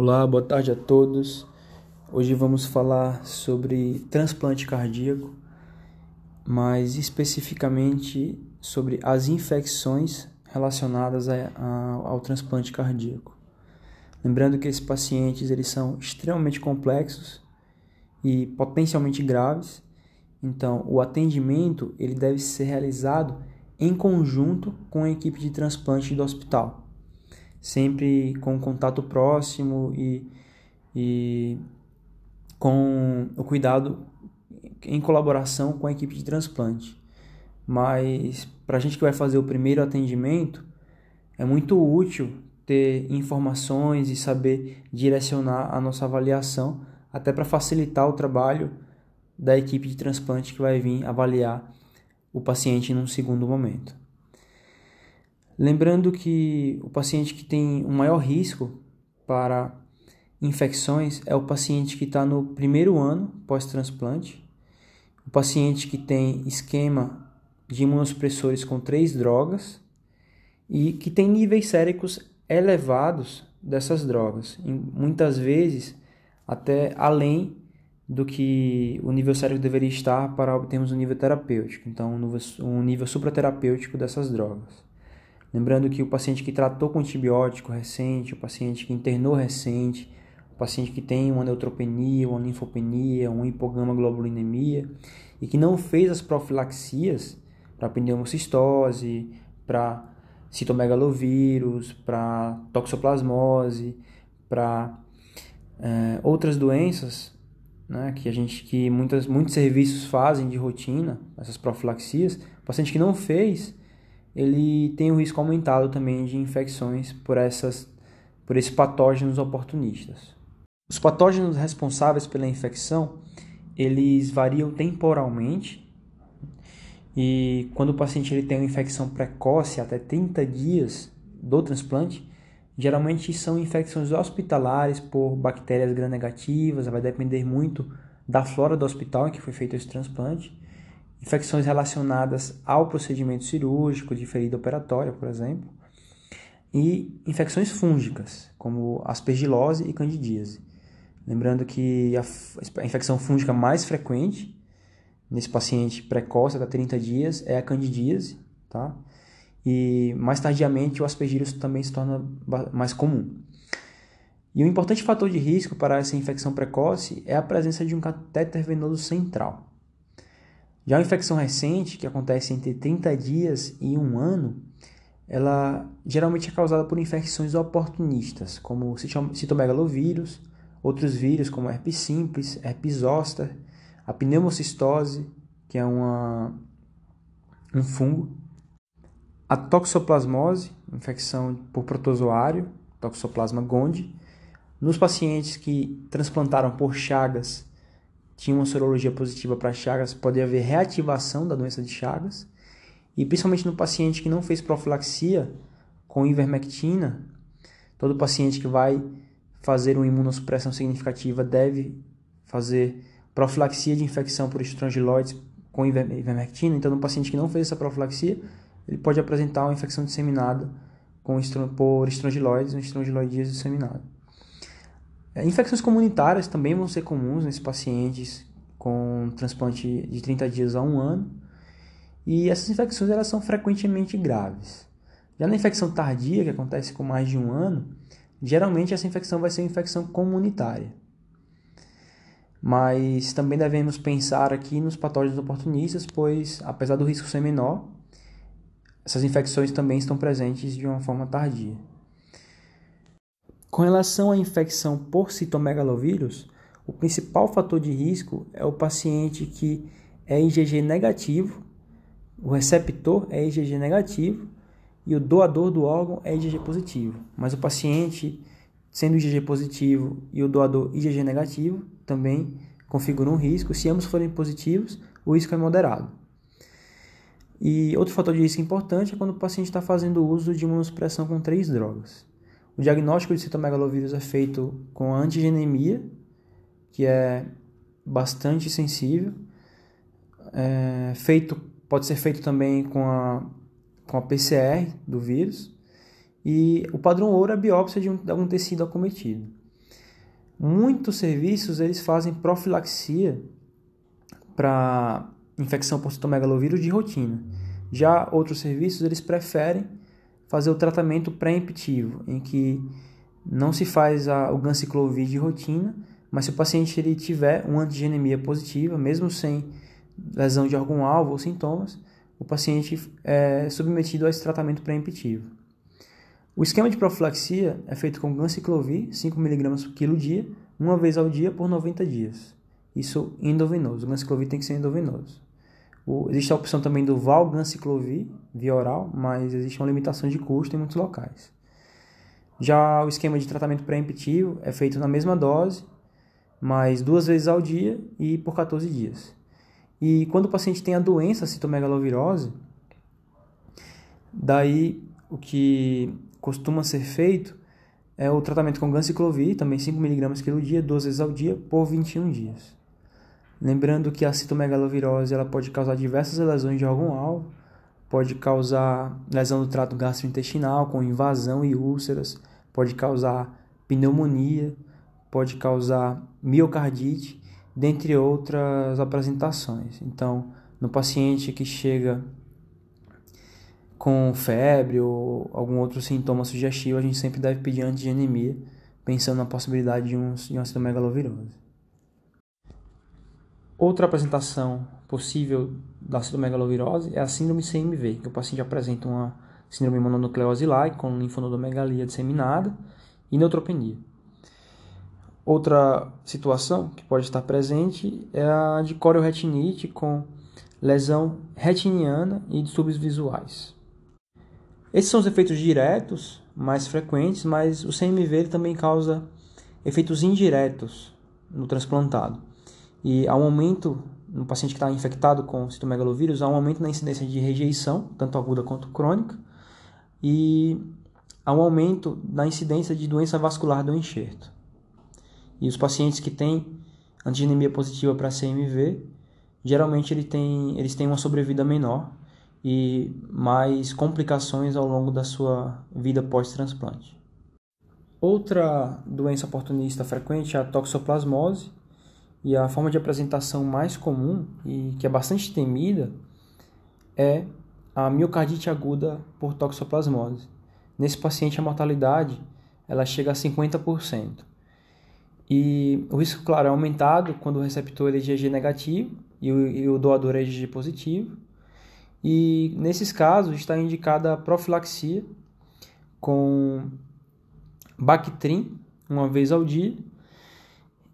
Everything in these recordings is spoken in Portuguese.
Olá, boa tarde a todos. Hoje vamos falar sobre transplante cardíaco, mais especificamente sobre as infecções relacionadas a, a, ao transplante cardíaco. Lembrando que esses pacientes eles são extremamente complexos e potencialmente graves, então o atendimento ele deve ser realizado em conjunto com a equipe de transplante do hospital sempre com contato próximo e, e com o cuidado em colaboração com a equipe de transplante. Mas para a gente que vai fazer o primeiro atendimento, é muito útil ter informações e saber direcionar a nossa avaliação, até para facilitar o trabalho da equipe de transplante que vai vir avaliar o paciente num segundo momento. Lembrando que o paciente que tem um maior risco para infecções é o paciente que está no primeiro ano pós-transplante, o paciente que tem esquema de imunossupressores com três drogas e que tem níveis séricos elevados dessas drogas, muitas vezes até além do que o nível sérico deveria estar para obtermos um nível terapêutico, então um nível supraterapêutico dessas drogas. Lembrando que o paciente que tratou com antibiótico recente, o paciente que internou recente, o paciente que tem uma neutropenia, uma linfopenia, uma hipogama-globulinemia e que não fez as profilaxias para pneumocistose, para citomegalovírus, para toxoplasmose, para é, outras doenças né, que a gente que muitas, muitos serviços fazem de rotina, essas profilaxias, o paciente que não fez ele tem o um risco aumentado também de infecções por, essas, por esses patógenos oportunistas. Os patógenos responsáveis pela infecção, eles variam temporalmente e quando o paciente ele tem uma infecção precoce, até 30 dias do transplante, geralmente são infecções hospitalares por bactérias gram-negativas, vai depender muito da flora do hospital em que foi feito esse transplante infecções relacionadas ao procedimento cirúrgico de ferida operatória, por exemplo, e infecções fúngicas, como aspergilose e candidíase. Lembrando que a infecção fúngica mais frequente nesse paciente precoce, até 30 dias, é a candidíase, tá? E mais tardiamente o aspergillus também se torna mais comum. E um importante fator de risco para essa infecção precoce é a presença de um catéter venoso central. Já a infecção recente, que acontece entre 30 dias e um ano, ela geralmente é causada por infecções oportunistas, como citomegalovírus, outros vírus como herpes simples, herpes zoster, a pneumocistose, que é uma, um fungo, a toxoplasmose, infecção por protozoário, toxoplasma gondii, nos pacientes que transplantaram por chagas tinha uma sorologia positiva para Chagas, pode haver reativação da doença de Chagas. E principalmente no paciente que não fez profilaxia com ivermectina, todo paciente que vai fazer uma imunossupressão significativa deve fazer profilaxia de infecção por estrongiloides com ivermectina. Então, no paciente que não fez essa profilaxia, ele pode apresentar uma infecção disseminada com, por estrongiloides, um estrongiloidíase disseminado. É, infecções comunitárias também vão ser comuns nesses pacientes com transplante de 30 dias a um ano. E essas infecções elas são frequentemente graves. Já na infecção tardia, que acontece com mais de um ano, geralmente essa infecção vai ser uma infecção comunitária. Mas também devemos pensar aqui nos patógenos oportunistas, pois apesar do risco ser menor, essas infecções também estão presentes de uma forma tardia. Com relação à infecção por citomegalovírus, o principal fator de risco é o paciente que é IgG negativo, o receptor é IgG negativo e o doador do órgão é IgG positivo. Mas o paciente, sendo IgG positivo e o doador IgG negativo, também configura um risco. Se ambos forem positivos, o risco é moderado. E outro fator de risco importante é quando o paciente está fazendo uso de imunossupressão com três drogas. O diagnóstico de citomegalovírus é feito com antigenemia, que é bastante sensível. É feito, pode ser feito também com a, com a PCR do vírus. E o padrão ouro é a biópsia de, um, de algum tecido acometido. Muitos serviços eles fazem profilaxia para infecção por citomegalovírus de rotina. Já outros serviços eles preferem fazer o tratamento pré-emptivo, em que não se faz a, o ganciclovir de rotina, mas se o paciente ele tiver uma antigenemia positiva, mesmo sem lesão de algum alvo ou sintomas, o paciente é submetido a esse tratamento pré-emptivo. O esquema de profilaxia é feito com ganciclovir, 5mg por quilo dia, uma vez ao dia por 90 dias. Isso endovenoso. O ganciclovir tem que ser endovenoso. O, existe a opção também do valganciclovir, via oral, mas existe uma limitação de custo em muitos locais. Já o esquema de tratamento pré-emptivo é feito na mesma dose, mas duas vezes ao dia e por 14 dias. E quando o paciente tem a doença a citomegalovirose, daí o que costuma ser feito é o tratamento com ganciclovir, também 5mg quilo dia, duas vezes ao dia, por 21 dias. Lembrando que a citomegalovirose ela pode causar diversas lesões de algum alvo, pode causar lesão do trato gastrointestinal com invasão e úlceras, pode causar pneumonia, pode causar miocardite, dentre outras apresentações. Então, no paciente que chega com febre ou algum outro sintoma sugestivo, a gente sempre deve pedir antigenemia, pensando na possibilidade de, um, de uma citomegalovirose. Outra apresentação possível da citomegalovirose é a síndrome CMV, que o paciente apresenta uma síndrome mononucleose like com linfonodomegalia disseminada e neutropenia. Outra situação que pode estar presente é a de corioretinite com lesão retiniana e distúrbios visuais. Esses são os efeitos diretos mais frequentes, mas o CMV também causa efeitos indiretos no transplantado. E há um aumento no paciente que está infectado com citomegalovírus, há um aumento na incidência de rejeição, tanto aguda quanto crônica, e há um aumento na incidência de doença vascular do enxerto. E os pacientes que têm antigenemia positiva para CMV, geralmente ele tem, eles têm uma sobrevida menor e mais complicações ao longo da sua vida pós-transplante. Outra doença oportunista frequente é a toxoplasmose, e a forma de apresentação mais comum e que é bastante temida é a miocardite aguda por toxoplasmose. Nesse paciente a mortalidade ela chega a 50%. E o risco, claro, é aumentado quando o receptor é IgG negativo e o, e o doador é IgG positivo. E nesses casos está indicada a profilaxia com Bactrim uma vez ao dia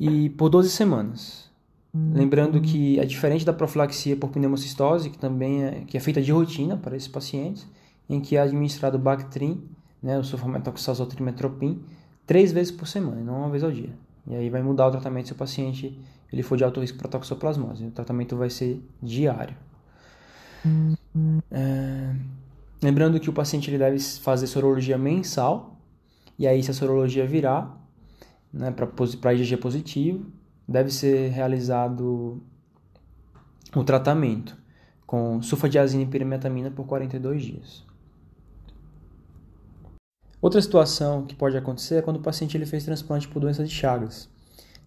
e por 12 semanas. Lembrando que é diferente da profilaxia por pneumocistose, que também é, que é feita de rotina para esses pacientes, em que é administrado Bactrim, né, o sulfametoxazotrimetropin, três vezes por semana, não uma vez ao dia. E aí vai mudar o tratamento se o paciente ele for de alto risco para toxoplasmose. O tratamento vai ser diário. É... Lembrando que o paciente ele deve fazer sorologia mensal, e aí se a sorologia virar, né, para IgG positivo, deve ser realizado o tratamento com sulfadiazina e pirimetamina por 42 dias. Outra situação que pode acontecer é quando o paciente ele fez transplante por doença de Chagas.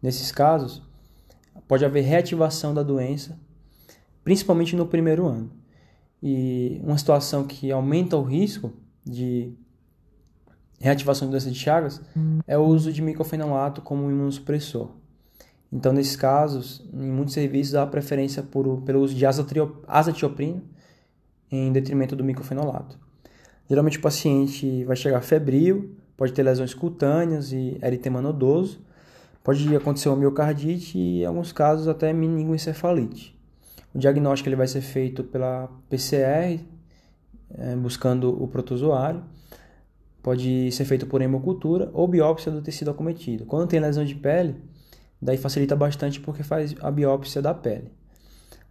Nesses casos, pode haver reativação da doença, principalmente no primeiro ano. E uma situação que aumenta o risco de reativação de doença de Chagas é o uso de micofenolato como imunossupressor. Então, nesses casos, em muitos serviços há preferência por, pelo uso de azatioprina em detrimento do micofenolato. Geralmente o paciente vai chegar febril, pode ter lesões cutâneas e eritema nodoso, pode acontecer uma miocardite e, em alguns casos, até meningoencefalite. O diagnóstico ele vai ser feito pela PCR é, buscando o protozoário. Pode ser feito por hemocultura ou biópsia do tecido acometido. Quando tem lesão de pele, daí facilita bastante porque faz a biópsia da pele.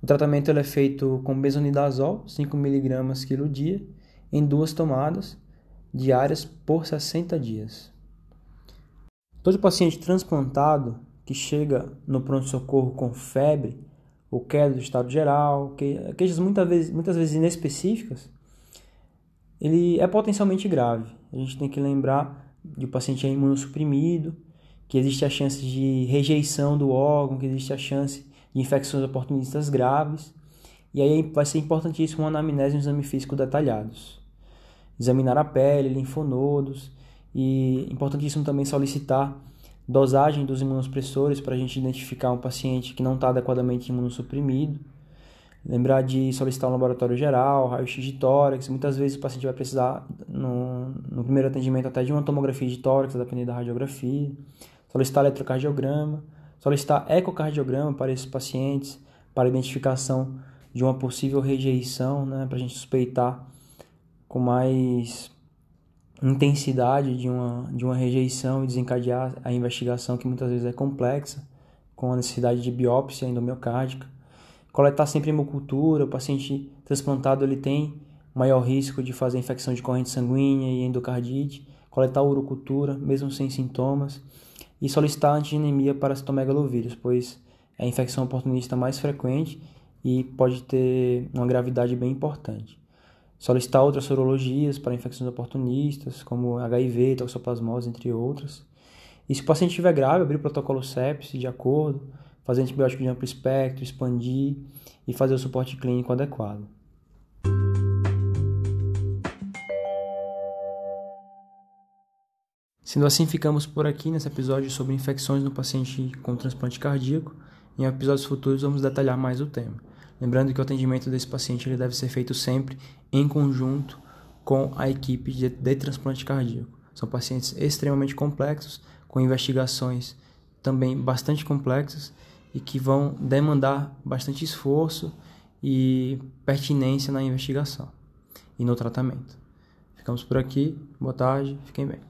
O tratamento é feito com besonidazol, 5mg quilo dia, em duas tomadas diárias por 60 dias. Todo paciente transplantado que chega no pronto-socorro com febre ou queda do estado geral, queixas muitas vezes, muitas vezes inespecíficas, ele é potencialmente grave. A gente tem que lembrar de o paciente é imunossuprimido, que existe a chance de rejeição do órgão, que existe a chance de infecções oportunistas graves. E aí vai ser importantíssimo uma anamnese e um exame físico detalhados. Examinar a pele, linfonodos e importantíssimo também solicitar dosagem dos imunossupressores para a gente identificar um paciente que não está adequadamente imunossuprimido. Lembrar de solicitar um laboratório geral, raio-x de tórax. Muitas vezes o paciente vai precisar, no, no primeiro atendimento, até de uma tomografia de tórax, dependendo da radiografia. Solicitar eletrocardiograma solicitar ecocardiograma para esses pacientes, para identificação de uma possível rejeição, né, para a gente suspeitar com mais intensidade de uma, de uma rejeição e desencadear a investigação que muitas vezes é complexa, com a necessidade de biópsia endomiocárdica. Coletar sempre hemocultura, o paciente transplantado ele tem maior risco de fazer infecção de corrente sanguínea e endocardite. Coletar urocultura, mesmo sem sintomas e solicitar antigenemia para citomegalovírus, pois é a infecção oportunista mais frequente e pode ter uma gravidade bem importante. Solicitar outras sorologias para infecções oportunistas, como HIV, toxoplasmose, entre outras. E se o paciente estiver grave, abrir o protocolo sepse de acordo, fazer antibiótico de amplo espectro, expandir e fazer o suporte clínico adequado. Sendo assim, ficamos por aqui nesse episódio sobre infecções no paciente com transplante cardíaco. Em episódios futuros vamos detalhar mais o tema. Lembrando que o atendimento desse paciente ele deve ser feito sempre em conjunto com a equipe de, de transplante cardíaco. São pacientes extremamente complexos, com investigações também bastante complexas e que vão demandar bastante esforço e pertinência na investigação e no tratamento. Ficamos por aqui. Boa tarde. Fiquem bem.